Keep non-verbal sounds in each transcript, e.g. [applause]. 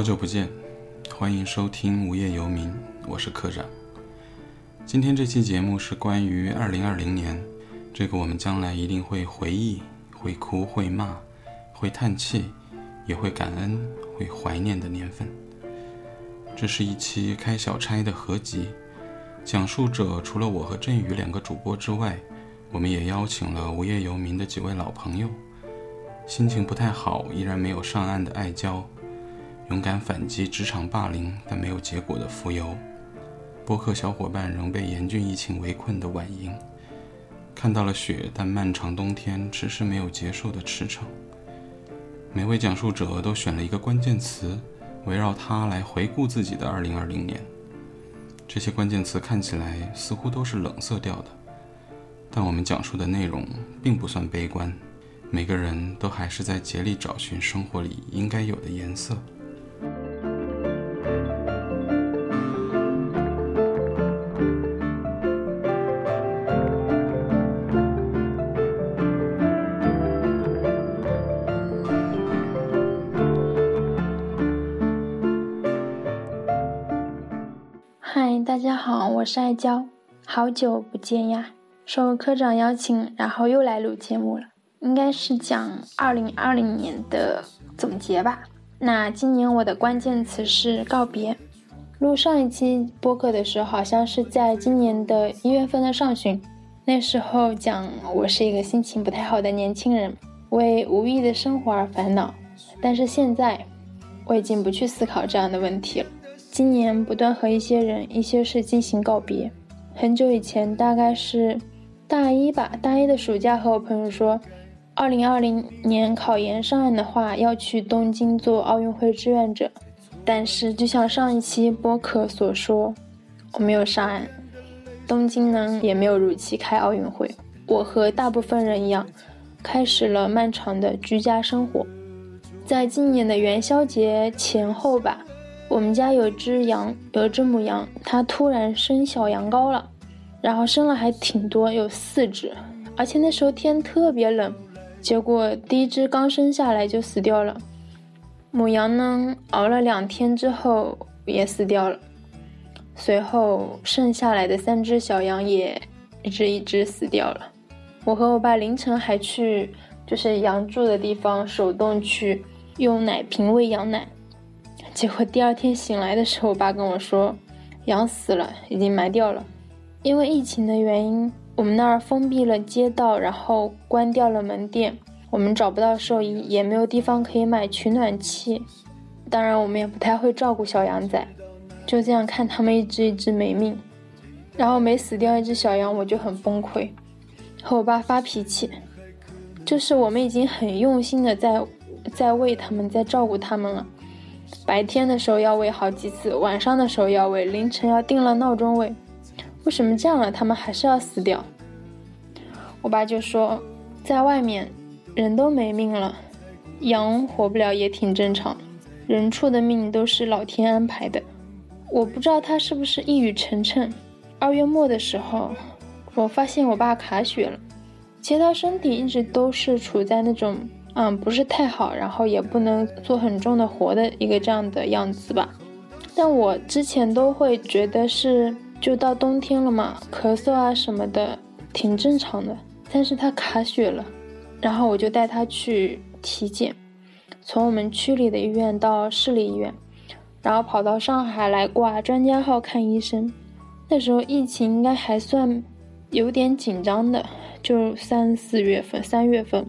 好久不见，欢迎收听无业游民，我是科长。今天这期节目是关于2020年，这个我们将来一定会回忆、会哭、会骂、会叹气，也会感恩、会怀念的年份。这是一期开小差的合集，讲述者除了我和振宇两个主播之外，我们也邀请了无业游民的几位老朋友。心情不太好，依然没有上岸的爱娇，勇敢反击职场霸凌但没有结果的浮游，播客小伙伴仍被严峻疫情围困的婉莹，看到了雪但漫长冬天迟迟没有结束的驰骋。每位讲述者都选了一个关键词，围绕它来回顾自己的2020年。这些关键词看起来似乎都是冷色调的，但我们讲述的内容并不算悲观。每个人都还是在竭力找寻生活里应该有的颜色。好久不见呀！受科长邀请，然后又来录节目了。应该是讲二零二零年的总结吧。那今年我的关键词是告别。录上一期播客的时候，好像是在今年的一月份的上旬。那时候讲我是一个心情不太好的年轻人，为无意义的生活而烦恼。但是现在，我已经不去思考这样的问题了。今年不断和一些人、一些事进行告别。很久以前，大概是大一吧，大一的暑假，和我朋友说。二零二零年考研上岸的话，要去东京做奥运会志愿者。但是，就像上一期播客所说，我没有上岸，东京呢也没有如期开奥运会。我和大部分人一样，开始了漫长的居家生活。在今年的元宵节前后吧，我们家有只羊，有只母羊，它突然生小羊羔了，然后生了还挺多，有四只，而且那时候天特别冷。结果第一只刚生下来就死掉了，母羊呢熬了两天之后也死掉了，随后剩下来的三只小羊也一只一只死掉了。我和我爸凌晨还去就是羊住的地方手动去用奶瓶喂羊奶，结果第二天醒来的时候，我爸跟我说羊死了，已经埋掉了，因为疫情的原因。我们那儿封闭了街道，然后关掉了门店，我们找不到兽医，也没有地方可以买取暖器。当然，我们也不太会照顾小羊仔，就这样看他们一只一只没命。然后每死掉一只小羊，我就很崩溃，和我爸发脾气。就是我们已经很用心的在在喂他们，在照顾他们了。白天的时候要喂好几次，晚上的时候要喂，凌晨要定了闹钟喂。为什么这样了？他们还是要死掉。我爸就说，在外面人都没命了，羊活不了也挺正常。人畜的命都是老天安排的。我不知道他是不是一语成谶。二月末的时候，我发现我爸卡血了。其实他身体一直都是处在那种嗯不是太好，然后也不能做很重的活的一个这样的样子吧。但我之前都会觉得是。就到冬天了嘛，咳嗽啊什么的挺正常的。但是他卡血了，然后我就带他去体检，从我们区里的医院到市里医院，然后跑到上海来挂专家号看医生。那时候疫情应该还算有点紧张的，就三四月份、三月份，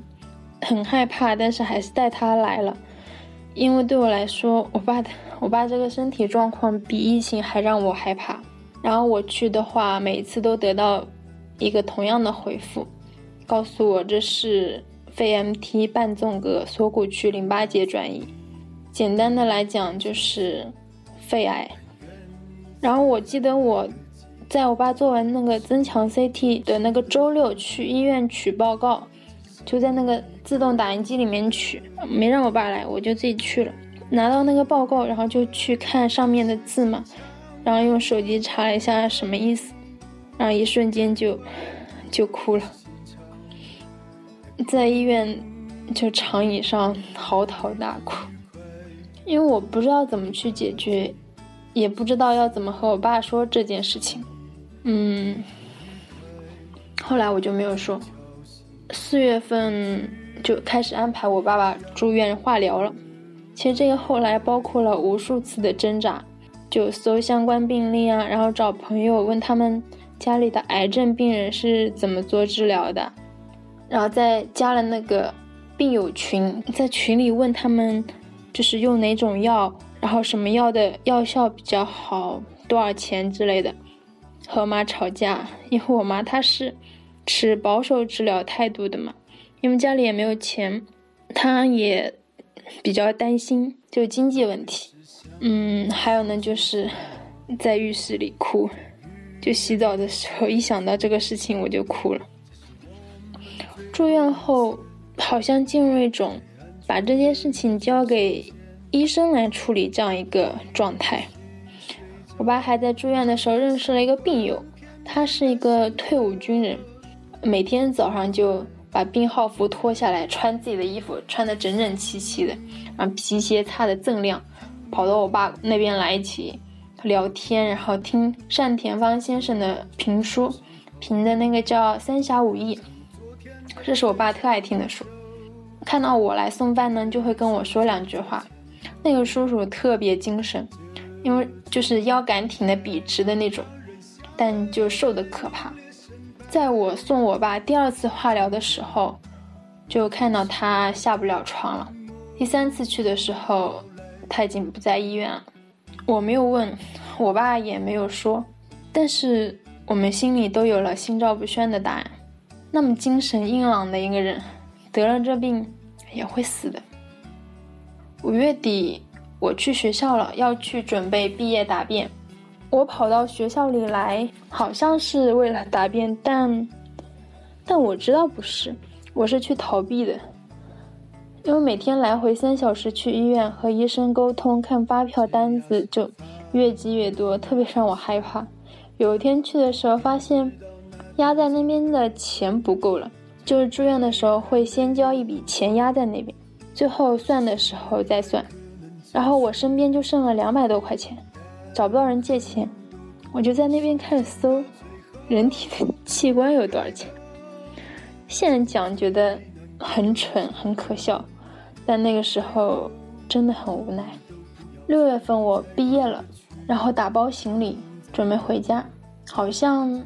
很害怕，但是还是带他来了，因为对我来说，我爸的我爸这个身体状况比疫情还让我害怕。然后我去的话，每次都得到一个同样的回复，告诉我这是肺 MT 半纵隔锁骨区淋巴结转移，简单的来讲就是肺癌。然后我记得我在我爸做完那个增强 CT 的那个周六去医院取报告，就在那个自动打印机里面取，没让我爸来，我就自己去了，拿到那个报告，然后就去看上面的字嘛。然后用手机查了一下什么意思，然后一瞬间就就哭了，在医院就长椅上嚎啕大哭。因为我不知道怎么去解决，也不知道要怎么和我爸说这件事情。嗯，后来我就没有说。四月份就开始安排我爸爸住院化疗了。其实这个后来包括了无数次的挣扎，就搜相关病例啊，然后找朋友问他们家里的癌症病人是怎么做治疗的，然后再加了那个病友群，在群里问他们就是用哪种药，然后什么药的药效比较好，多少钱之类的。和我妈吵架，因为我妈她是持保守治疗态度的嘛，因为家里也没有钱，她也比较担心就经济问题。嗯，还有呢，就是在浴室里哭，就洗澡的时候一想到这个事情我就哭了。住院后好像进入一种把这件事情交给医生来处理这样一个状态。我爸还在住院的时候认识了一个病友，他是一个退伍军人，每天早上就把病号服脱下来，穿自己的衣服，穿得整整齐齐的，然后皮鞋擦得锃亮，跑到我爸那边来一起聊天，然后听单田芳先生的评书，评的那个叫《三侠五义》，这是我爸特爱听的书。看到我来送饭呢，就会跟我说两句话。那个叔叔特别精神。因为就是腰杆挺的笔直的那种，但就瘦的可怕。在我送我爸第二次化疗的时候，就看到他下不了床了。第三次去的时候，他已经不在医院了。我没有问，我爸也没有说，但是我们心里都有了心照不宣的答案。那么精神硬朗的一个人，得了这病也会死的。五月底。我去学校了，要去准备毕业答辩。我跑到学校里来，好像是为了答辩，但但我知道不是，我是去逃避的。因为每天来回三小时去医院和医生沟通，看发票单子就越积越多，特别让我害怕。有一天去的时候，发现压在那边的钱不够了，就是住院的时候会先交一笔钱压在那边，最后算的时候再算。然后我身边就剩了两百多块钱，找不到人借钱，我就在那边开始搜，人体的器官有多少钱。现在讲觉得很蠢很可笑，但那个时候真的很无奈。六月份我毕业了，然后打包行李准备回家，好像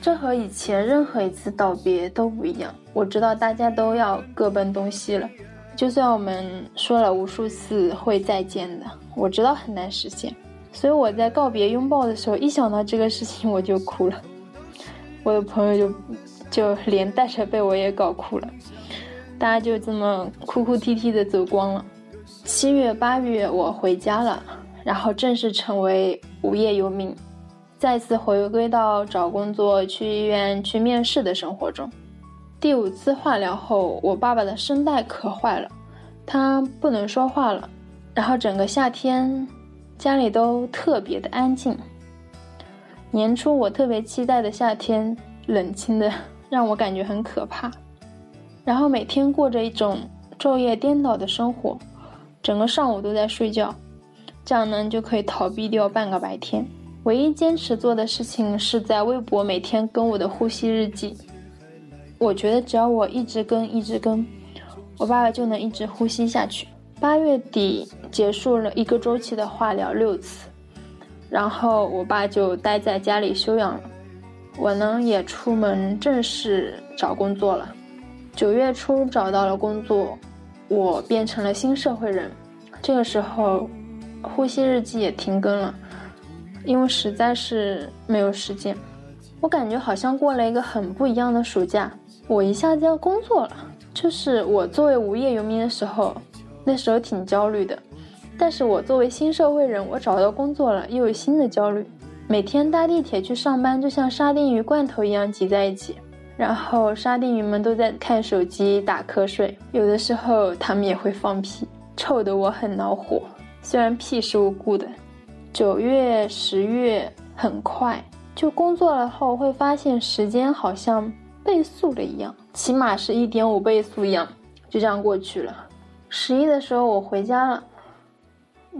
这和以前任何一次道别都不一样。我知道大家都要各奔东西了。就算我们说了无数次会再见的，我知道很难实现，所以我在告别拥抱的时候，一想到这个事情我就哭了。我的朋友就就连带着被我也搞哭了，大家就这么哭哭啼啼的走光了。七月八月我回家了，然后正式成为无业游民，再次回归到找工作、去医院、去面试的生活中。第五次化疗后，我爸爸的声带咳坏了，他不能说话了。然后整个夏天，家里都特别的安静。年初我特别期待的夏天，冷清的 [laughs] 让我感觉很可怕。然后每天过着一种昼夜颠倒的生活，整个上午都在睡觉，这样呢就可以逃避掉半个白天。唯一坚持做的事情是在微博每天更我的呼吸日记。我觉得只要我一直跟一直跟，我爸爸就能一直呼吸下去。八月底结束了一个周期的化疗六次，然后我爸就待在家里休养了。我呢也出门正式找工作了。九月初找到了工作，我变成了新社会人。这个时候，呼吸日记也停更了，因为实在是没有时间。我感觉好像过了一个很不一样的暑假。我一下子要工作了，就是我作为无业游民的时候，那时候挺焦虑的。但是我作为新社会人，我找到工作了，又有新的焦虑。每天搭地铁去上班，就像沙丁鱼罐头一样挤在一起，然后沙丁鱼们都在看手机打瞌睡，有的时候他们也会放屁，臭得我很恼火。虽然屁是无辜的。九月、十月很快就工作了后，会发现时间好像。倍速的一样，起码是一点五倍速一样，就这样过去了。十一的时候我回家了，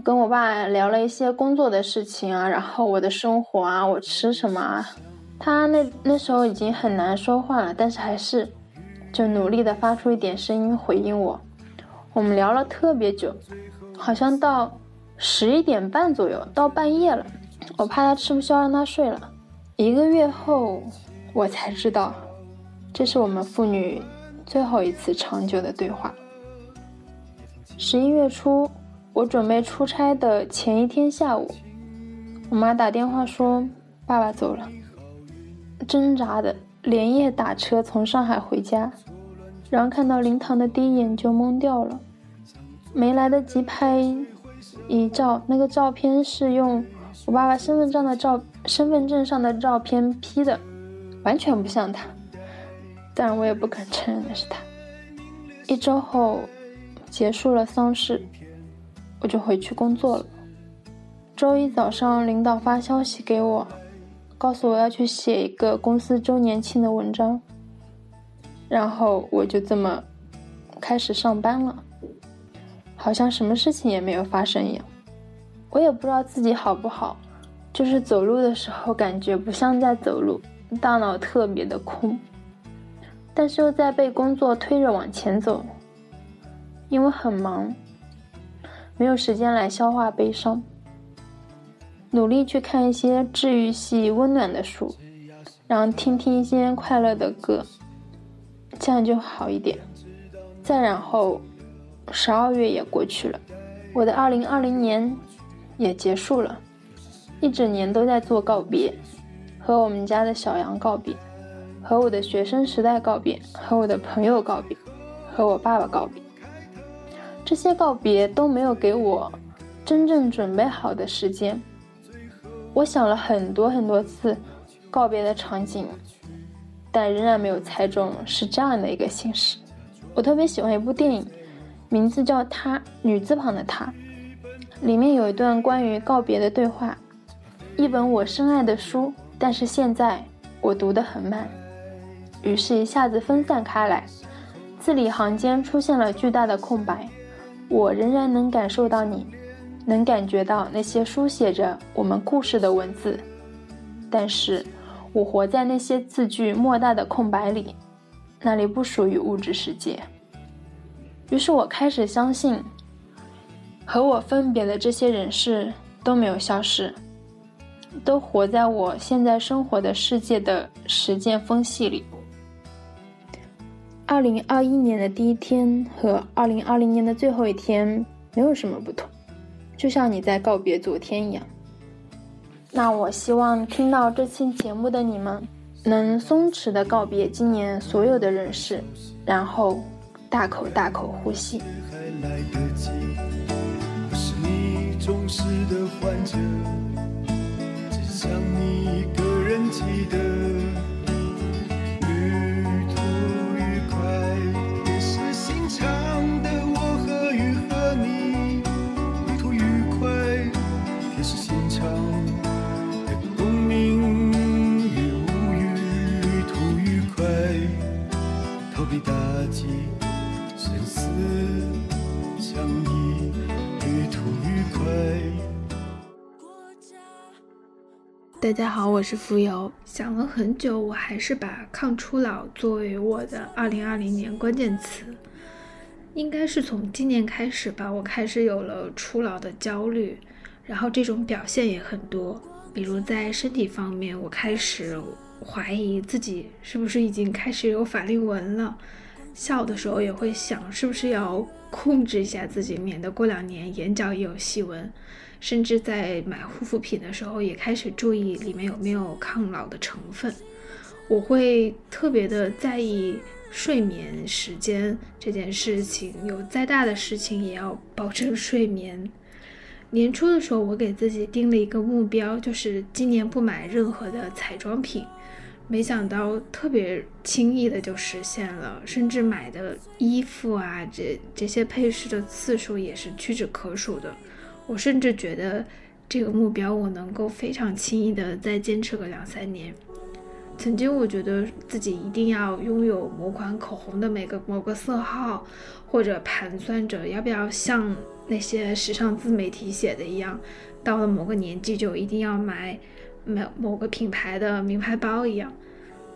跟我爸聊了一些工作的事情啊，然后我的生活啊，我吃什么啊。他那那时候已经很难说话了，但是还是就努力的发出一点声音回应我。我们聊了特别久，好像到十一点半左右，到半夜了。我怕他吃不消，让他睡了。一个月后，我才知道，这是我们父女最后一次长久的对话。十一月初。我准备出差的前一天下午，我妈打电话说爸爸走了。挣扎的连夜打车从上海回家，然后看到灵堂的第一眼就懵掉了，没来得及拍遗照。那个照片是用我爸爸身份证的照身份证上的照片 P 的，完全不像他，但我也不敢承认那是他。一周后，结束了丧事。我就回去工作了。周一早上，领导发消息给我，告诉我要去写一个公司周年庆的文章。然后我就这么开始上班了，好像什么事情也没有发生一样。我也不知道自己好不好，就是走路的时候感觉不像在走路，大脑特别的空，但是又在被工作推着往前走，因为很忙。没有时间来消化悲伤，努力去看一些治愈系温暖的书，然后听听一些快乐的歌，这样就好一点。再然后，十二月也过去了，我的二零二零年也结束了，一整年都在做告别，和我们家的小羊告别，和我的学生时代告别，和我的朋友告别，和我爸爸告别。这些告别都没有给我真正准备好的时间。我想了很多很多次告别的场景，但仍然没有猜中是这样的一个形式。我特别喜欢一部电影，名字叫《他》，女字旁的他。里面有一段关于告别的对话：一本我深爱的书，但是现在我读得很慢，于是一下子分散开来，字里行间出现了巨大的空白。我仍然能感受到你，能感觉到那些书写着我们故事的文字，但是，我活在那些字句莫大的空白里，那里不属于物质世界。于是我开始相信，和我分别的这些人事都没有消失，都活在我现在生活的世界的时间缝隙里。二零二一年的第一天和二零二零年的最后一天没有什么不同，就像你在告别昨天一样。那我希望听到这期节目的你们，能松弛的告别今年所有的人事，然后大口大口呼吸。大家好，我是浮游。想了很久，我还是把抗初老作为我的2020年关键词。应该是从今年开始吧，我开始有了初老的焦虑，然后这种表现也很多。比如在身体方面，我开始怀疑自己是不是已经开始有法令纹了。笑的时候也会想，是不是要控制一下自己，免得过两年眼角也有细纹。甚至在买护肤品的时候，也开始注意里面有没有抗老的成分。我会特别的在意睡眠时间这件事情，有再大的事情也要保证睡眠。年初的时候，我给自己定了一个目标，就是今年不买任何的彩妆品。没想到特别轻易的就实现了，甚至买的衣服啊，这这些配饰的次数也是屈指可数的。我甚至觉得这个目标我能够非常轻易的再坚持个两三年。曾经我觉得自己一定要拥有某款口红的每个某个色号，或者盘算着要不要像那些时尚自媒体写的一样，到了某个年纪就一定要买某某个品牌的名牌包一样。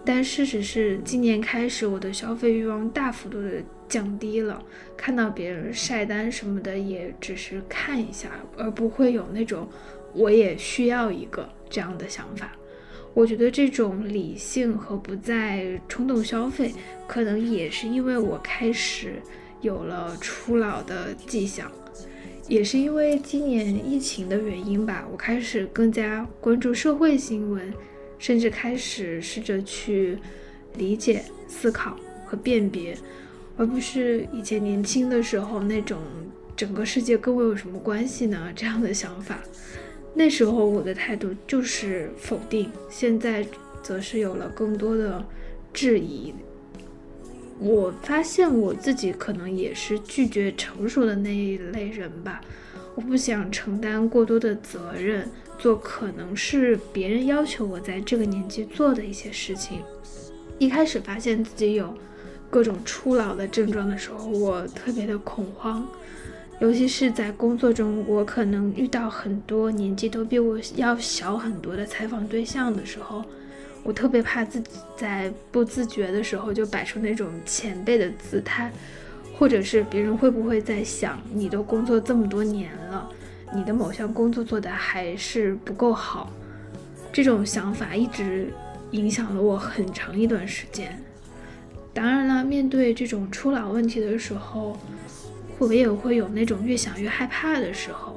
但事实是，今年开始我的消费欲望大幅度的降低了，看到别人晒单什么的，也只是看一下，而不会有那种我也需要一个这样的想法。我觉得这种理性和不再冲动消费，可能也是因为我开始有了初老的迹象，也是因为今年疫情的原因吧。我开始更加关注社会新闻，甚至开始试着去理解、思考和辨别，而不是以前年轻的时候那种整个世界跟我有什么关系呢这样的想法。那时候我的态度就是否定，现在则是有了更多的质疑。我发现我自己可能也是拒绝成熟的那一类人吧，我不想承担过多的责任，做可能是别人要求我在这个年纪做的一些事情。一开始发现自己有各种初老的症状的时候，我特别的恐慌。尤其是在工作中，我可能遇到很多年纪都比我要小很多的采访对象的时候，我特别怕自己在不自觉的时候就摆出那种前辈的姿态，或者是别人会不会在想，你都工作这么多年了，你的某项工作做的还是不够好，这种想法一直影响了我很长一段时间。当然了，面对这种初老问题的时候。我也会有那种越想越害怕的时候，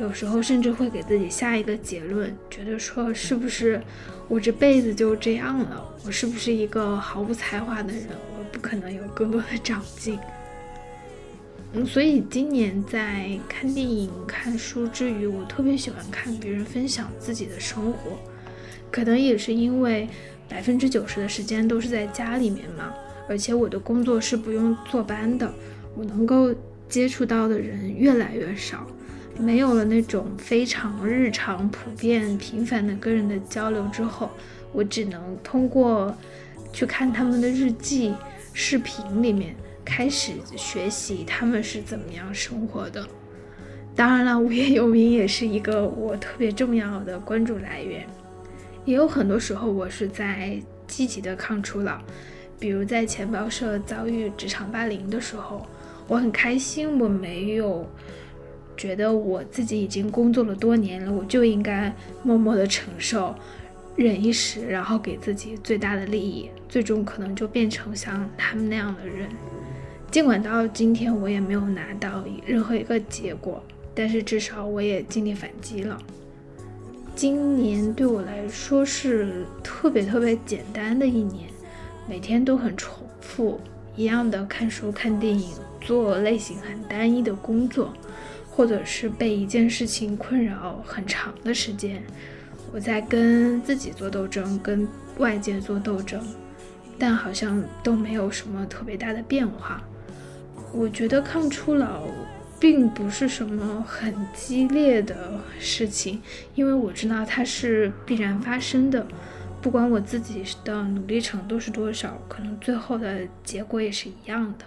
有时候甚至会给自己下一个结论，觉得说是不是我这辈子就这样了？我是不是一个毫无才华的人？我不可能有更多的长进。嗯，所以今年在看电影、看书之余，我特别喜欢看别人分享自己的生活，可能也是因为百分之九十的时间都是在家里面嘛，而且我的工作是不用坐班的，我能够。接触到的人越来越少，没有了那种非常日常、普遍、频繁的跟人的交流之后，我只能通过去看他们的日记、视频里面开始学习他们是怎么样生活的。当然了，无业游民也是一个我特别重要的关注来源。也有很多时候，我是在积极的抗初老，比如在钱包社遭遇职场霸凌的时候。我很开心，我没有觉得我自己已经工作了多年了，我就应该默默的承受，忍一时，然后给自己最大的利益，最终可能就变成像他们那样的人。尽管到今天我也没有拿到任何一个结果，但是至少我也尽力反击了。今年对我来说是特别特别简单的一年，每天都很重复一样的看书、看电影。做类型很单一的工作，或者是被一件事情困扰很长的时间，我在跟自己做斗争，跟外界做斗争，但好像都没有什么特别大的变化。我觉得抗初老并不是什么很激烈的事情，因为我知道它是必然发生的，不管我自己的努力程度是多少，可能最后的结果也是一样的。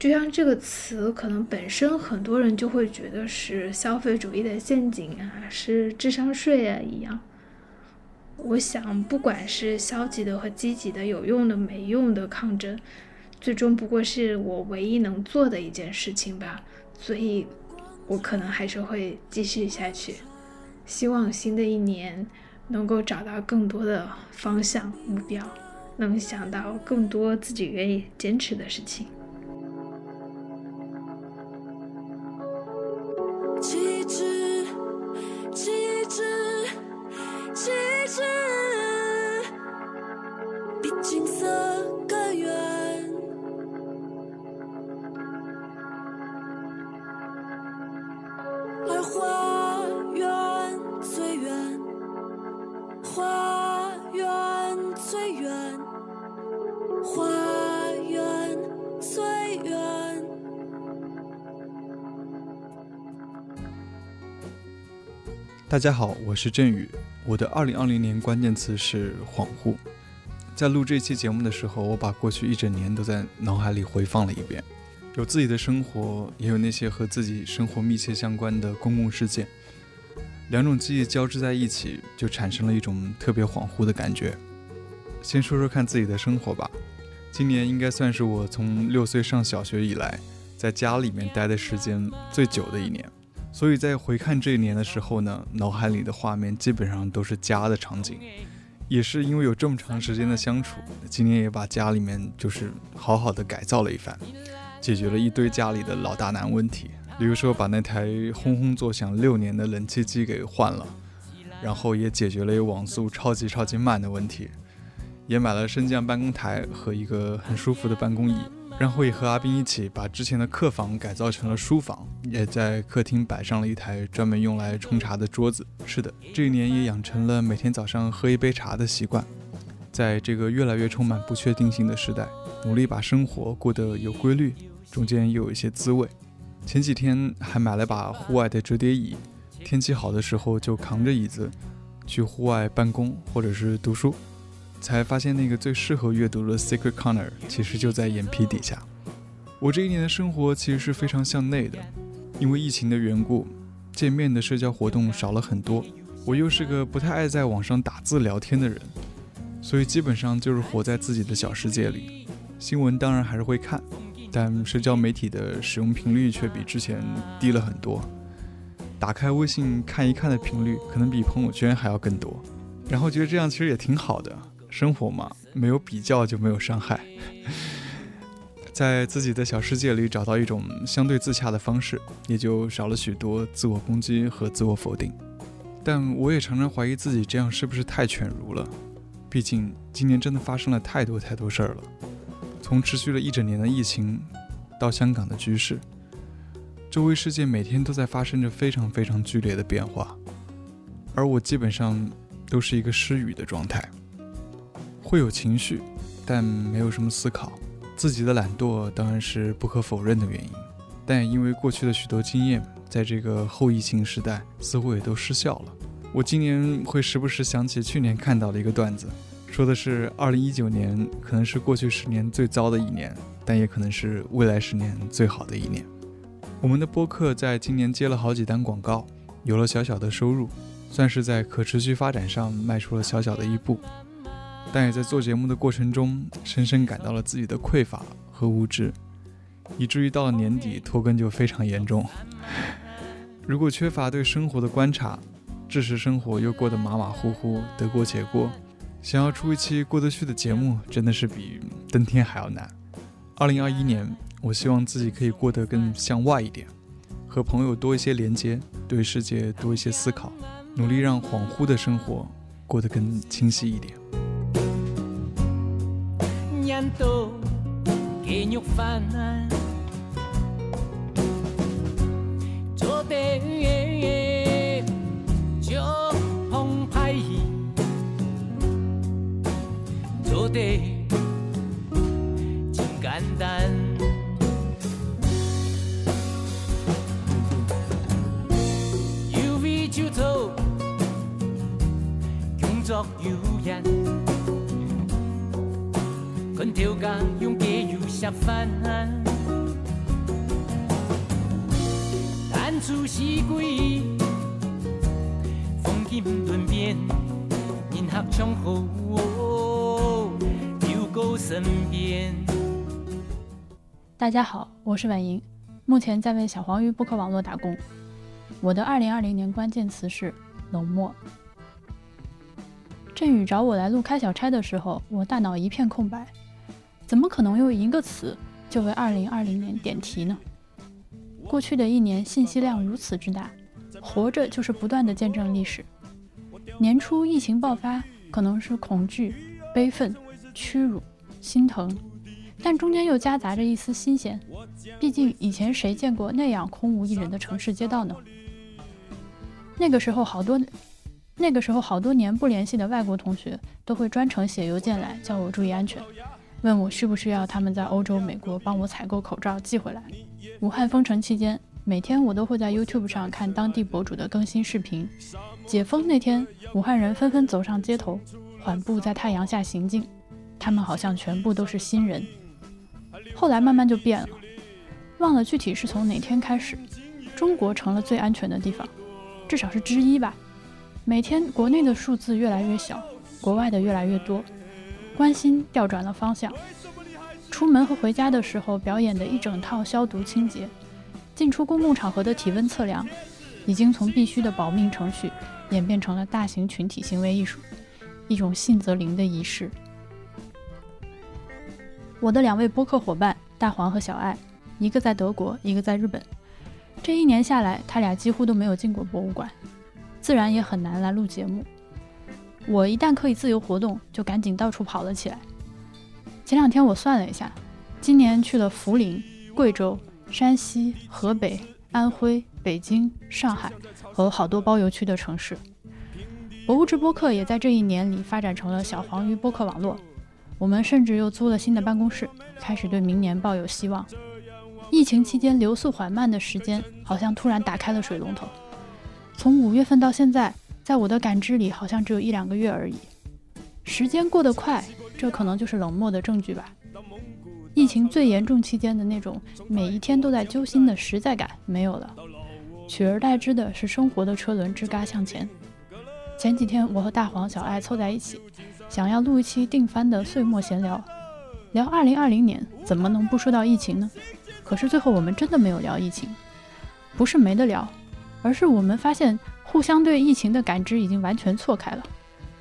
就像这个词，可能本身很多人就会觉得是消费主义的陷阱啊，是智商税啊一样。我想，不管是消极的和积极的，有用的没用的抗争，最终不过是我唯一能做的一件事情吧。所以，我可能还是会继续下去。希望新的一年能够找到更多的方向目标，能想到更多自己愿意坚持的事情。大家好，我是振宇。我的二零二零年关键词是恍惚。在录这期节目的时候，我把过去一整年都在脑海里回放了一遍。有自己的生活，也有那些和自己生活密切相关的公共事件，两种记忆交织在一起，就产生了一种特别恍惚的感觉。先说说看自己的生活吧，今年应该算是我从六岁上小学以来，在家里面待的时间最久的一年，所以在回看这一年的时候呢，脑海里的画面基本上都是家的场景。也是因为有这么长时间的相处，今年也把家里面就是好好的改造了一番，解决了一堆家里的老大难问题，比如说把那台轰轰作响六年的冷气机给换了，然后也解决了一网速超级超级慢的问题，也买了升降办公台和一个很舒服的办公椅。然后也和阿斌一起把之前的客房改造成了书房，也在客厅摆上了一台专门用来冲茶的桌子。是的，这一年也养成了每天早上喝一杯茶的习惯。在这个越来越充满不确定性的时代，努力把生活过得有规律，中间又有一些滋味。前几天还买了把户外的折叠椅，天气好的时候就扛着椅子去户外办公或者是读书。才发现那个最适合阅读的 Secret Corner 其实就在眼皮底下。我这一年的生活其实是非常向内的，因为疫情的缘故，见面的社交活动少了很多。我又是个不太爱在网上打字聊天的人，所以基本上就是活在自己的小世界里。新闻当然还是会看，但社交媒体的使用频率却比之前低了很多。打开微信看一看的频率可能比朋友圈还要更多，然后觉得这样其实也挺好的。生活嘛，没有比较就没有伤害，[laughs] 在自己的小世界里找到一种相对自洽的方式，也就少了许多自我攻击和自我否定。但我也常常怀疑自己这样是不是太犬儒了？毕竟今年真的发生了太多太多事儿了，从持续了一整年的疫情，到香港的局势，周围世界每天都在发生着非常非常剧烈的变化，而我基本上都是一个失语的状态。会有情绪，但没有什么思考。自己的懒惰当然是不可否认的原因，但也因为过去的许多经验，在这个后疫情时代，似乎也都失效了。我今年会时不时想起去年看到的一个段子，说的是2019年可能是过去十年最糟的一年，但也可能是未来十年最好的一年。我们的播客在今年接了好几单广告，有了小小的收入，算是在可持续发展上迈出了小小的一步。但也在做节目的过程中，深深感到了自己的匮乏和无知，以至于到了年底拖更就非常严重。如果缺乏对生活的观察，致使生活又过得马马虎虎、得过且过，想要出一期过得去的节目，真的是比登天还要难。二零二一年，我希望自己可以过得更向外一点，和朋友多一些连接，对世界多一些思考，努力让恍惚的生活过得更清晰一点。都给肉饭，做地真简单。有位就做，工作要人得就澎湃，做得真简单。有味就做，工作有人。大家好，我是婉莹，目前在为小黄鱼播客网络打工。我的二零二零年关键词是冷漠。振宇找我来录开小差的时候，我大脑一片空白，怎么可能用一个词就为二零二零年点题呢？过去的一年信息量如此之大，活着就是不断的见证历史。年初疫情爆发，可能是恐惧、悲愤、屈辱、心疼，但中间又夹杂着一丝新鲜。毕竟以前谁见过那样空无一人的城市街道呢？那个时候好多。那个时候，好多年不联系的外国同学都会专程写邮件来叫我注意安全，问我需不需要他们在欧洲、美国帮我采购口罩寄回来。武汉封城期间，每天我都会在 YouTube 上看当地博主的更新视频。解封那天，武汉人纷纷走上街头，缓步在太阳下行进，他们好像全部都是新人。后来慢慢就变了，忘了具体是从哪天开始，中国成了最安全的地方，至少是之一吧。每天国内的数字越来越小，国外的越来越多，关心调转了方向。出门和回家的时候表演的一整套消毒清洁，进出公共场合的体温测量，已经从必须的保命程序演变成了大型群体行为艺术，一种信则灵的仪式。我的两位播客伙伴大黄和小爱。一个在德国，一个在日本。这一年下来，他俩几乎都没有进过博物馆，自然也很难来录节目。我一旦可以自由活动，就赶紧到处跑了起来。前两天我算了一下，今年去了涪陵、贵州、山西、河北、安徽、北京、上海和好多包邮区的城市。博物志播客也在这一年里发展成了小黄鱼播客网络。我们甚至又租了新的办公室，开始对明年抱有希望。疫情期间流速缓慢的时间，好像突然打开了水龙头。从五月份到现在，在我的感知里，好像只有一两个月而已。时间过得快，这可能就是冷漠的证据吧。疫情最严重期间的那种每一天都在揪心的实在感没有了，取而代之的是生活的车轮吱嘎向前。前几天，我和大黄、小爱凑在一起，想要录一期定番的岁末闲聊，聊2020年，怎么能不说到疫情呢？可是最后我们真的没有聊疫情，不是没得聊，而是我们发现互相对疫情的感知已经完全错开了。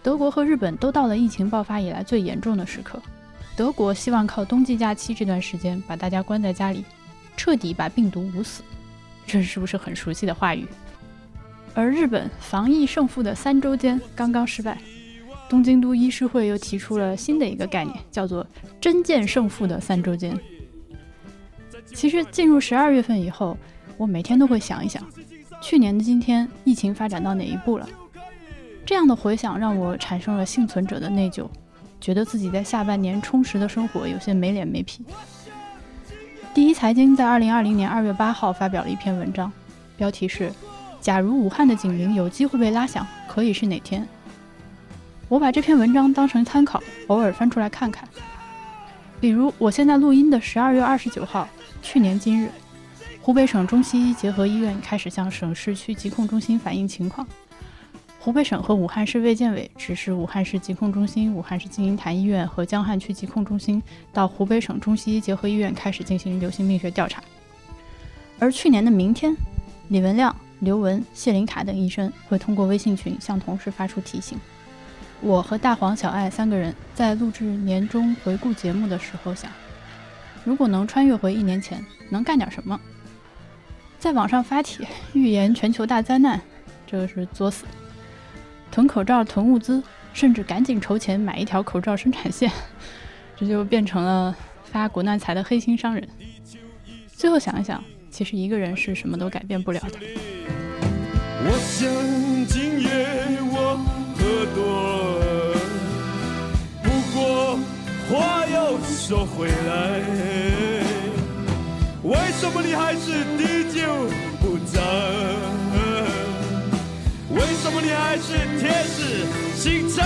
德国和日本都到了疫情爆发以来最严重的时刻。德国希望靠冬季假期这段时间把大家关在家里，彻底把病毒捂死，这是不是很熟悉的话语？而日本防疫胜负的三周间刚刚失败，东京都医师会又提出了新的一个概念，叫做“真见胜负的三周间”。其实进入十二月份以后，我每天都会想一想，去年的今天疫情发展到哪一步了？这样的回想让我产生了幸存者的内疚，觉得自己在下半年充实的生活有些没脸没皮。第一财经在二零二零年二月八号发表了一篇文章，标题是“假如武汉的警铃有机会被拉响，可以是哪天？”我把这篇文章当成参考，偶尔翻出来看看。比如我现在录音的十二月二十九号。去年今日，湖北省中西医结合医院开始向省市区疾控中心反映情况。湖北省和武汉市卫健委指示武汉市疾控中心、武汉市金银潭医院和江汉区疾控中心到湖北省中西医结合医院开始进行流行病学调查。而去年的明天，李文亮、刘文、谢林卡等医生会通过微信群向同事发出提醒。我和大黄、小爱三个人在录制年终回顾节目的时候想。如果能穿越回一年前，能干点什么？在网上发帖预言全球大灾难，这个是作死；囤口罩、囤物资，甚至赶紧筹钱买一条口罩生产线，[laughs] 这就变成了发国难财的黑心商人。最后想一想，其实一个人是什么都改变不了的。我想今夜我喝多不过话又说回来，为什么你还是滴酒不沾？为什么你还是铁石心肠？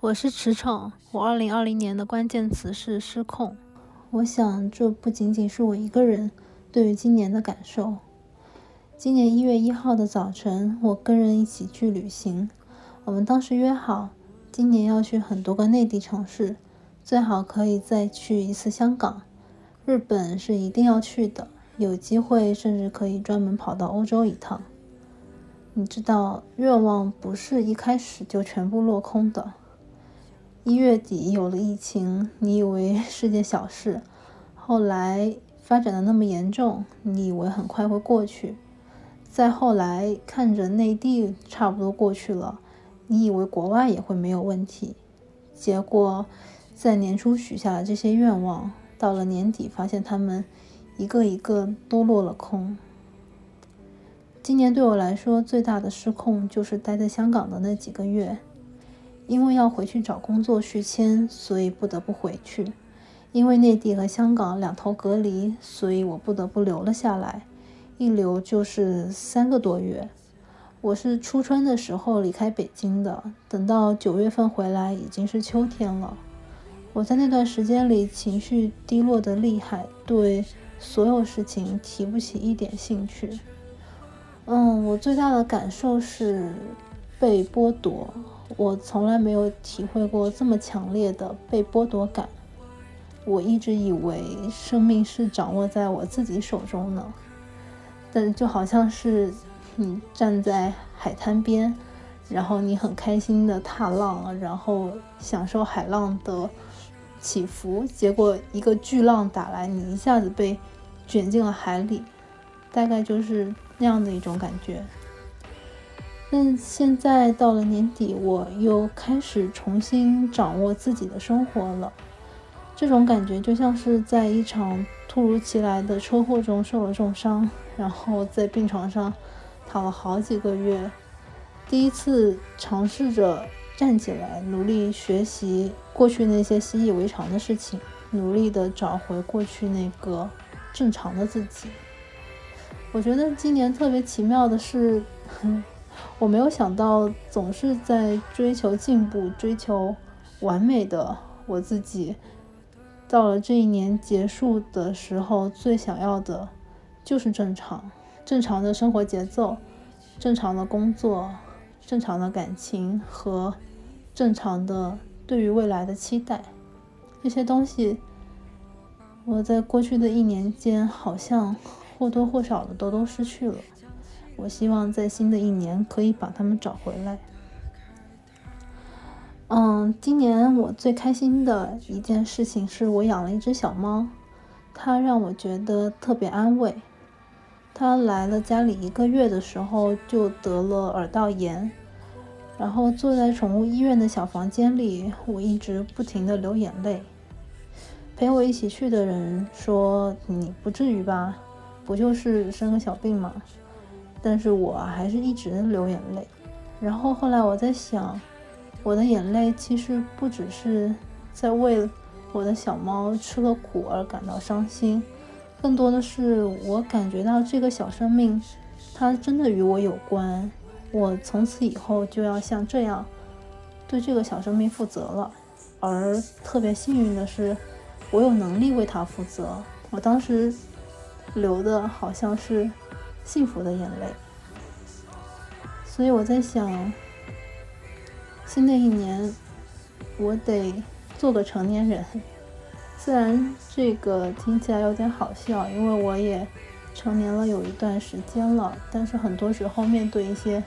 我是驰骋，我二零二零年的关键词是失控。我想，这不仅仅是我一个人对于今年的感受。今年一月一号的早晨，我跟人一起去旅行。我们当时约好，今年要去很多个内地城市，最好可以再去一次香港。日本是一定要去的，有机会甚至可以专门跑到欧洲一趟。你知道，愿望不是一开始就全部落空的。一月底有了疫情，你以为是件小事，后来发展的那么严重，你以为很快会过去，再后来看着内地差不多过去了，你以为国外也会没有问题，结果在年初许下了这些愿望，到了年底发现他们一个一个都落了空。今年对我来说最大的失控就是待在香港的那几个月。因为要回去找工作续签，所以不得不回去；因为内地和香港两头隔离，所以我不得不留了下来；一留就是三个多月。我是初春的时候离开北京的，等到九月份回来已经是秋天了。我在那段时间里情绪低落的厉害，对所有事情提不起一点兴趣。嗯，我最大的感受是被剥夺，我从来没有体会过这么强烈的被剥夺感。我一直以为生命是掌握在我自己手中呢，就好像是你站在海滩边，然后你很开心的踏浪，然后享受海浪的起伏，结果一个巨浪打来，你一下子被卷进了海里，大概就是那样的一种感觉。但现在到了年底，我又开始重新掌握自己的生活了。这种感觉就像是在一场突如其来的车祸中受了重伤，然后在病床上躺了好几个月。第一次尝试着站起来，努力学习过去那些习以为常的事情，努力的找回过去那个正常的自己。我觉得今年特别奇妙的是，[laughs] 我没有想到总是在追求进步、追求完美的我自己。到了这一年结束的时候，最想要的就是正常，正常的生活节奏，正常的工作，正常的感情和正常的对于未来的期待。这些东西，我在过去的一年间好像或多或少的都都失去了。我希望在新的一年可以把它们找回来。嗯，今年我最开心的一件事情是我养了一只小猫，它让我觉得特别安慰。他来了家里一个月的时候就得了耳道炎，然后坐在宠物医院的小房间里，我一直不停的流眼泪。陪我一起去的人说：“你不至于吧？不就是生个小病吗？”但是我还是一直流眼泪。然后后来我在想。我的眼泪其实不只是在为我的小猫吃了苦而感到伤心，更多的是我感觉到这个小生命，它真的与我有关。我从此以后就要像这样对这个小生命负责了。而特别幸运的是，我有能力为它负责。我当时流的好像是幸福的眼泪，所以我在想。新的一年，我得做个成年人。虽然这个听起来有点好笑，因为我也成年了有一段时间了，但是很多时候面对一些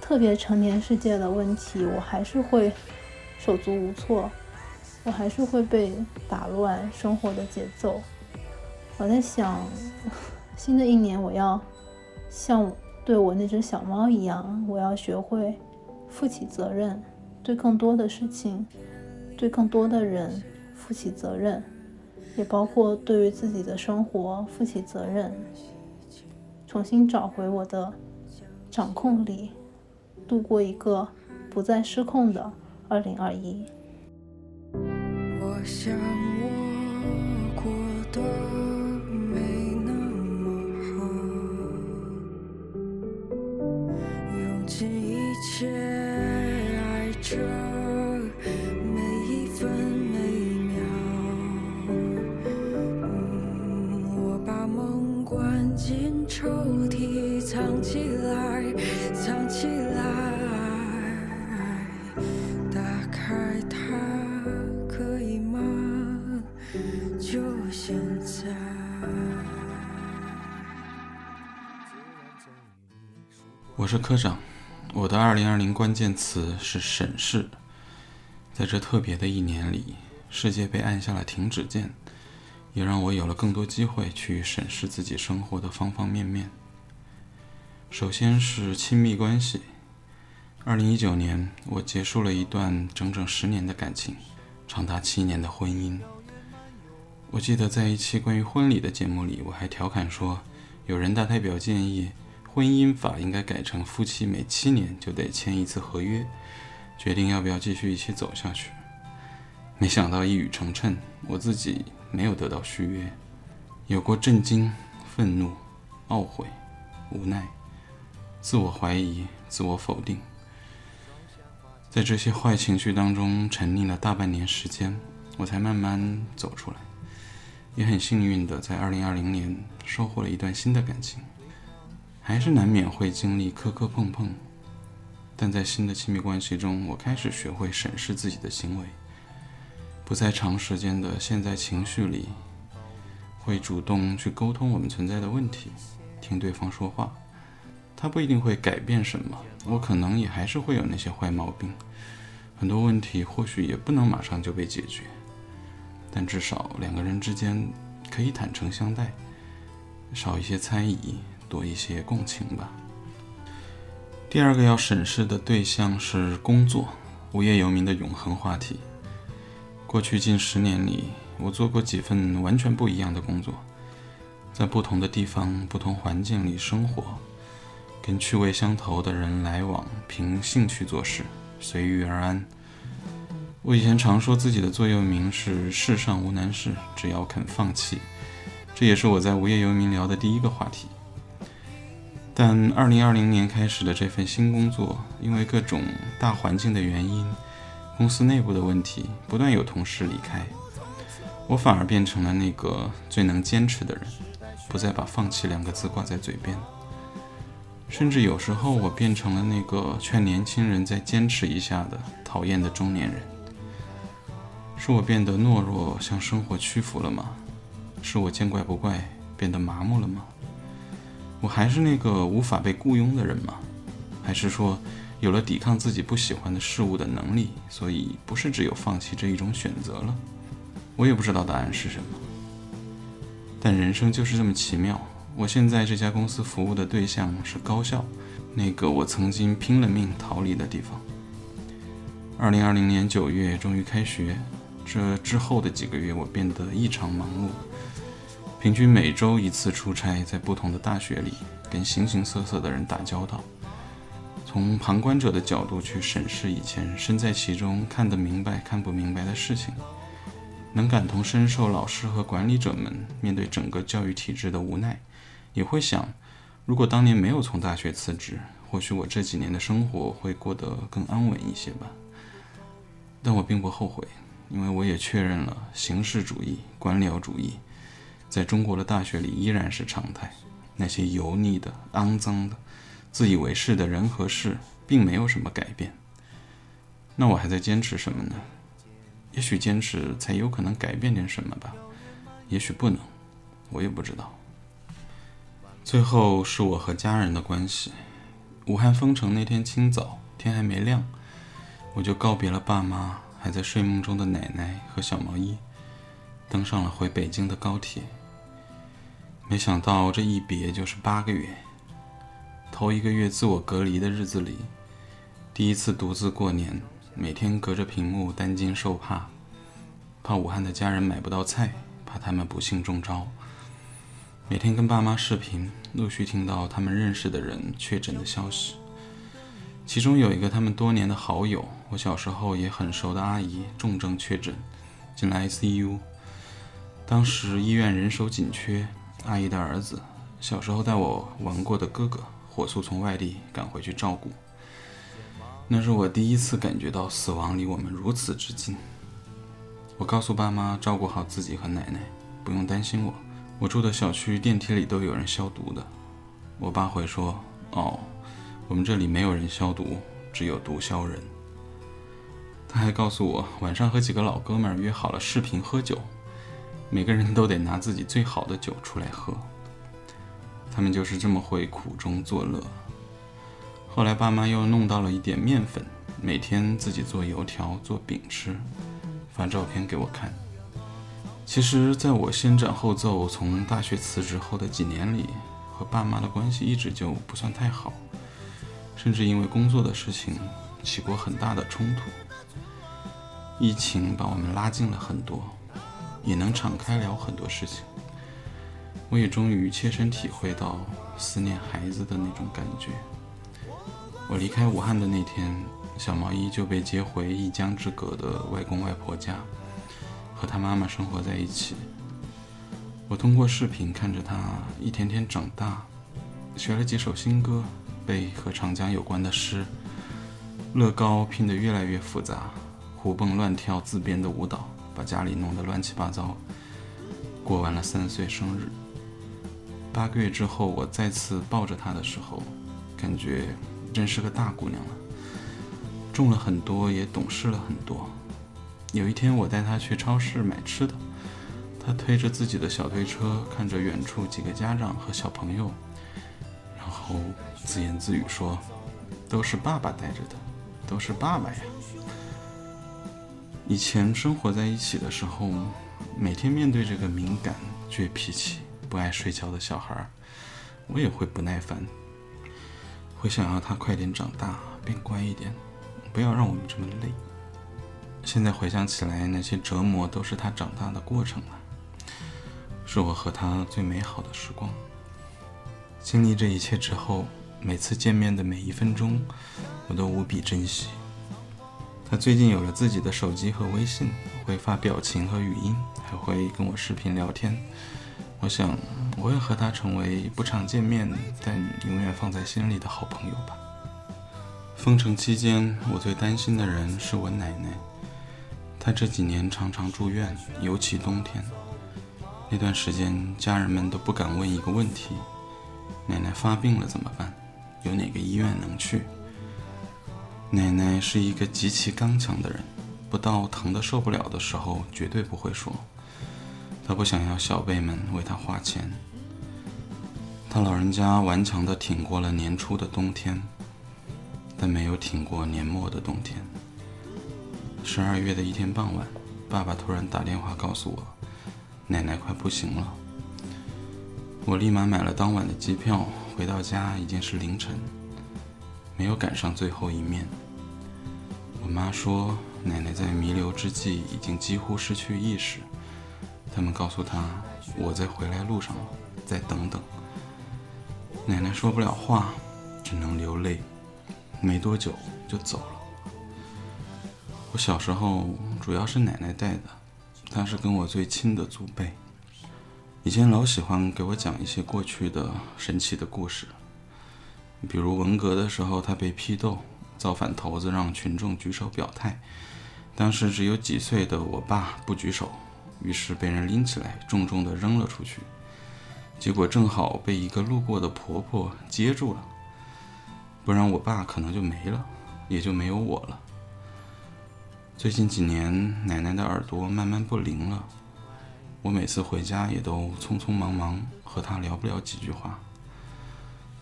特别成年世界的问题，我还是会手足无措，我还是会被打乱生活的节奏。我在想，新的一年我要像对我那只小猫一样，我要学会。负起责任，对更多的事情，对更多的人负起责任，也包括对于自己的生活负起责任，重新找回我的掌控力，度过一个不再失控的二零二一。我想我过得。我我是科长，我的二零二零关键词是审视。在这特别的一年里，世界被按下了停止键，也让我有了更多机会去审视自己生活的方方面面。首先是亲密关系。二零一九年，我结束了一段整整十年的感情，长达七年的婚姻。我记得在一期关于婚礼的节目里，我还调侃说，有人大代表建议。婚姻法应该改成夫妻每七年就得签一次合约，决定要不要继续一起走下去。没想到一语成谶，我自己没有得到续约，有过震惊、愤怒、懊悔，无奈、自我怀疑、自我否定。在这些坏情绪当中沉溺了大半年时间，我才慢慢走出来。也很幸运的在2020年收获了一段新的感情，还是难免会经历磕磕碰碰，但在新的亲密关系中，我开始学会审视自己的行为，不在长时间的陷在情绪里，会主动去沟通我们存在的问题，听对方说话。他不一定会改变什么，我可能也还是会有那些坏毛病，很多问题或许也不能马上就被解决，但至少两个人之间可以坦诚相待，少一些猜疑，多一些共情吧。第二个要审视的对象是工作，无业游民的永恒话题。过去近十年里，我做过几份完全不一样的工作，在不同的地方、不同环境里生活。跟趣味相投的人来往，凭兴趣做事，随遇而安。我以前常说自己的座右铭是“世上无难事，只要肯放弃”，这也是我在无业游民聊的第一个话题。但2020年开始的这份新工作，因为各种大环境的原因，公司内部的问题，不断有同事离开，我反而变成了那个最能坚持的人，不再把放弃两个字挂在嘴边。甚至有时候，我变成了那个劝年轻人再坚持一下的讨厌的中年人。是我变得懦弱，向生活屈服了吗？是我见怪不怪，变得麻木了吗？我还是那个无法被雇佣的人吗？还是说，有了抵抗自己不喜欢的事物的能力，所以不是只有放弃这一种选择了？我也不知道答案是什么。但人生就是这么奇妙。我现在这家公司服务的对象是高校，那个我曾经拼了命逃离的地方。二零二零年九月终于开学，这之后的几个月我变得异常忙碌，平均每周一次出差，在不同的大学里跟形形色色的人打交道，从旁观者的角度去审视以前身在其中看得明白看不明白的事情，能感同身受老师和管理者们面对整个教育体制的无奈。也会想，如果当年没有从大学辞职，或许我这几年的生活会过得更安稳一些吧。但我并不后悔，因为我也确认了形式主义、官僚主义在中国的大学里依然是常态。那些油腻的、肮脏的、自以为是的人和事，并没有什么改变。那我还在坚持什么呢？也许坚持才有可能改变点什么吧，也许不能，我也不知道。最后是我和家人的关系。武汉封城那天清早，天还没亮，我就告别了爸妈，还在睡梦中的奶奶和小毛衣，登上了回北京的高铁。没想到这一别就是八个月。头一个月自我隔离的日子里，第一次独自过年，每天隔着屏幕担惊受怕，怕武汉的家人买不到菜，怕他们不幸中招。每天跟爸妈视频，陆续听到他们认识的人确诊的消息。其中有一个他们多年的好友，我小时候也很熟的阿姨重症确诊，进了 ICU。当时医院人手紧缺，阿姨的儿子，小时候带我玩过的哥哥，火速从外地赶回去照顾。那是我第一次感觉到死亡离我们如此之近。我告诉爸妈照顾好自己和奶奶，不用担心我。我住的小区电梯里都有人消毒的，我爸会说：“哦，我们这里没有人消毒，只有毒消人。”他还告诉我，晚上和几个老哥们约好了视频喝酒，每个人都得拿自己最好的酒出来喝。他们就是这么会苦中作乐。后来爸妈又弄到了一点面粉，每天自己做油条、做饼吃，发照片给我看。其实，在我先斩后奏从大学辞职后的几年里，和爸妈的关系一直就不算太好，甚至因为工作的事情起过很大的冲突。疫情把我们拉近了很多，也能敞开聊很多事情。我也终于切身体会到思念孩子的那种感觉。我离开武汉的那天，小毛衣就被接回一江之隔的外公外婆家。和他妈妈生活在一起，我通过视频看着他一天天长大，学了几首新歌，背和长江有关的诗，乐高拼得越来越复杂，胡蹦乱跳自编的舞蹈，把家里弄得乱七八糟。过完了三岁生日，八个月之后，我再次抱着她的时候，感觉真是个大姑娘了，重了很多，也懂事了很多。有一天，我带她去超市买吃的。她推着自己的小推车，看着远处几个家长和小朋友，然后自言自语说：“都是爸爸带着的，都是爸爸呀。”以前生活在一起的时候，每天面对这个敏感、倔脾气、不爱睡觉的小孩，我也会不耐烦，会想要他快点长大，变乖一点，不要让我们这么累。现在回想起来，那些折磨都是他长大的过程了。是我和他最美好的时光。经历这一切之后，每次见面的每一分钟，我都无比珍惜。他最近有了自己的手机和微信，会发表情和语音，还会跟我视频聊天。我想，我会和他成为不常见面，但永远放在心里的好朋友吧。封城期间，我最担心的人是我奶奶。她这几年常常住院，尤其冬天。那段时间，家人们都不敢问一个问题：奶奶发病了怎么办？有哪个医院能去？奶奶是一个极其刚强的人，不到疼得受不了的时候，绝对不会说。她不想要小辈们为她花钱。她老人家顽强地挺过了年初的冬天，但没有挺过年末的冬天。十二月的一天傍晚，爸爸突然打电话告诉我。奶奶快不行了，我立马买了当晚的机票，回到家已经是凌晨，没有赶上最后一面。我妈说，奶奶在弥留之际已经几乎失去意识，他们告诉她，我在回来路上了，再等等。奶奶说不了话，只能流泪，没多久就走了。我小时候主要是奶奶带的。她是跟我最亲的祖辈，以前老喜欢给我讲一些过去的神奇的故事，比如文革的时候他被批斗，造反头子让群众举手表态，当时只有几岁的我爸不举手，于是被人拎起来重重的扔了出去，结果正好被一个路过的婆婆接住了，不然我爸可能就没了，也就没有我了。最近几年，奶奶的耳朵慢慢不灵了。我每次回家也都匆匆忙忙，和她聊不了几句话。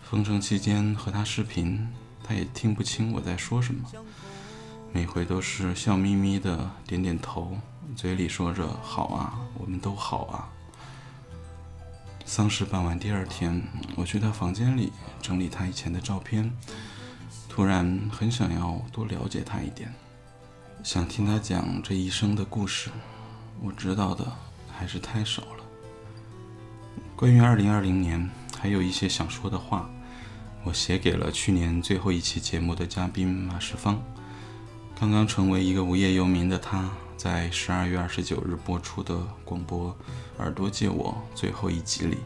封城期间和他视频，他也听不清我在说什么，每回都是笑眯眯的点点头，嘴里说着“好啊，我们都好啊”。丧事办完第二天，我去他房间里整理他以前的照片，突然很想要多了解他一点。想听他讲这一生的故事，我知道的还是太少了。关于二零二零年，还有一些想说的话，我写给了去年最后一期节目的嘉宾马世芳。刚刚成为一个无业游民的他，在十二月二十九日播出的广播《耳朵借我》最后一集里，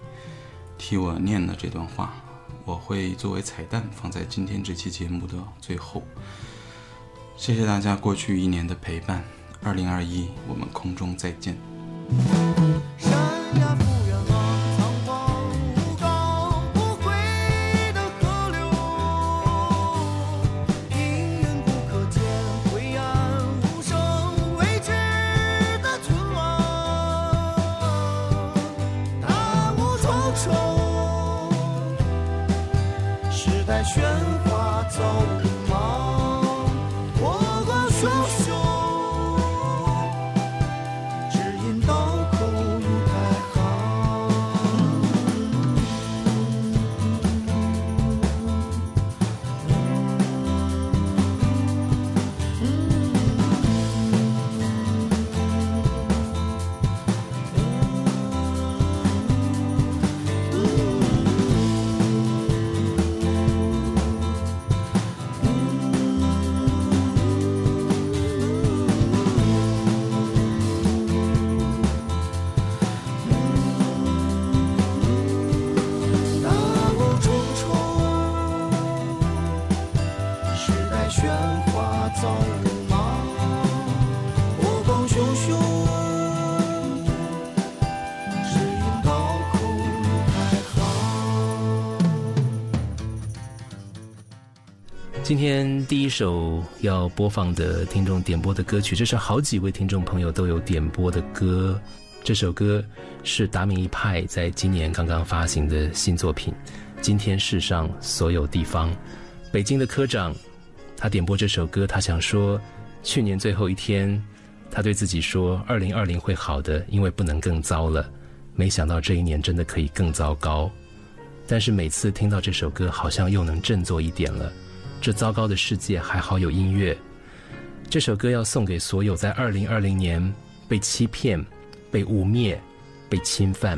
替我念了这段话，我会作为彩蛋放在今天这期节目的最后。谢谢大家过去一年的陪伴，二零二一，我们空中再见。今天第一首要播放的听众点播的歌曲，这是好几位听众朋友都有点播的歌。这首歌是达明一派在今年刚刚发行的新作品《今天世上所有地方》。北京的科长，他点播这首歌，他想说，去年最后一天，他对自己说，二零二零会好的，因为不能更糟了。没想到这一年真的可以更糟糕。但是每次听到这首歌，好像又能振作一点了。这糟糕的世界还好有音乐。这首歌要送给所有在二零二零年被欺骗、被污蔑、被侵犯、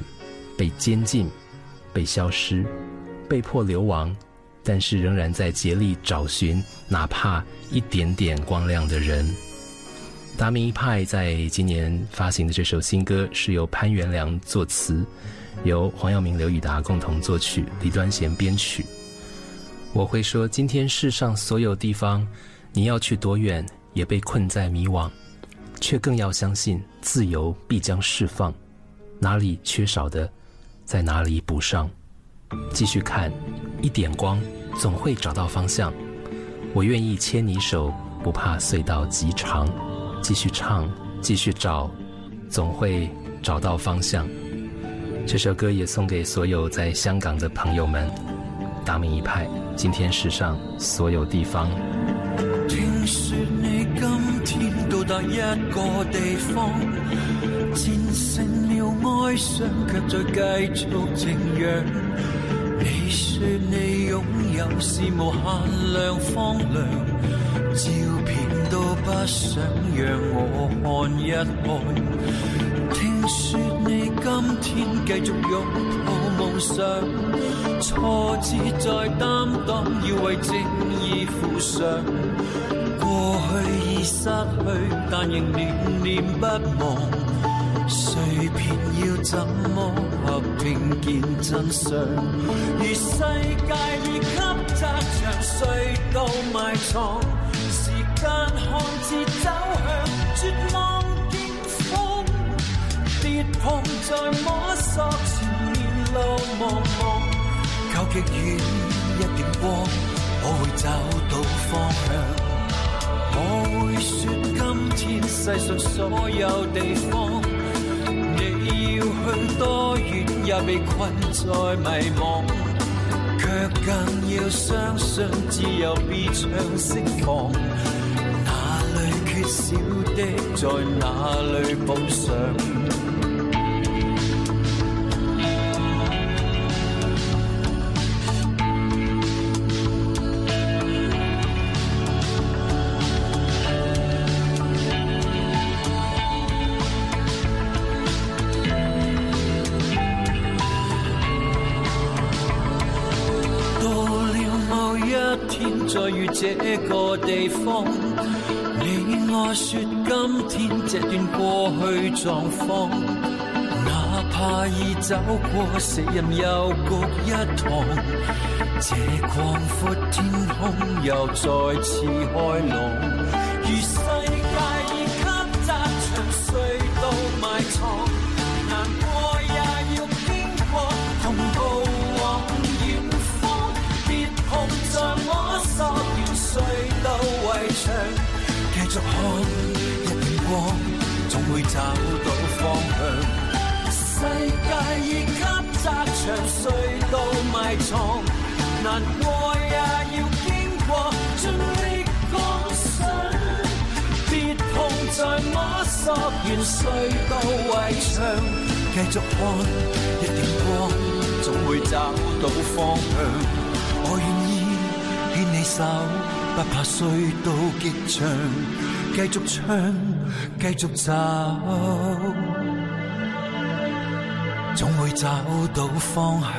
被监禁、被消失、被迫流亡，但是仍然在竭力找寻哪怕一点点光亮的人。达明一派在今年发行的这首新歌是由潘元良作词，由黄耀明、刘以达共同作曲，李端贤编曲。我会说，今天世上所有地方，你要去多远，也被困在迷惘，却更要相信自由必将释放。哪里缺少的，在哪里补上。继续看，一点光，总会找到方向。我愿意牵你手，不怕隧道极长。继续唱，继续找，总会找到方向。这首歌也送给所有在香港的朋友们。达明一派，今天世上所有地方。听说你今天到达一个地方，战胜了哀伤，却在继续静养。你说你拥有是无限量荒凉，照片都不想让我看一看。听说你今天继续拥抱梦想，挫折再担当，要为正义负上。过去已失去，但仍念念不忘。碎片要怎么合拼见真相？而世界已给窄长隧道埋藏，时间看似走向绝望。跌碰在摸索路茫茫，靠极远一点光，我会找到方向。我会说今天世上所有地方，你要去多远也被困在迷惘，却更要相信自由必唱释放。哪里缺少的，在哪里补上。这个地方，你我说今天这段过去状况，哪怕已走过死人幽谷一趟，这广阔天空又再次开朗。找到方向。世界已给窄长隧道埋藏，难过也要经过，尽力抗上。跌痛在摸索完隧道围墙，继续看一点光，总会找到方向。我愿意牵你手。不怕隧道极长，继续唱，继续走，总会找到方向。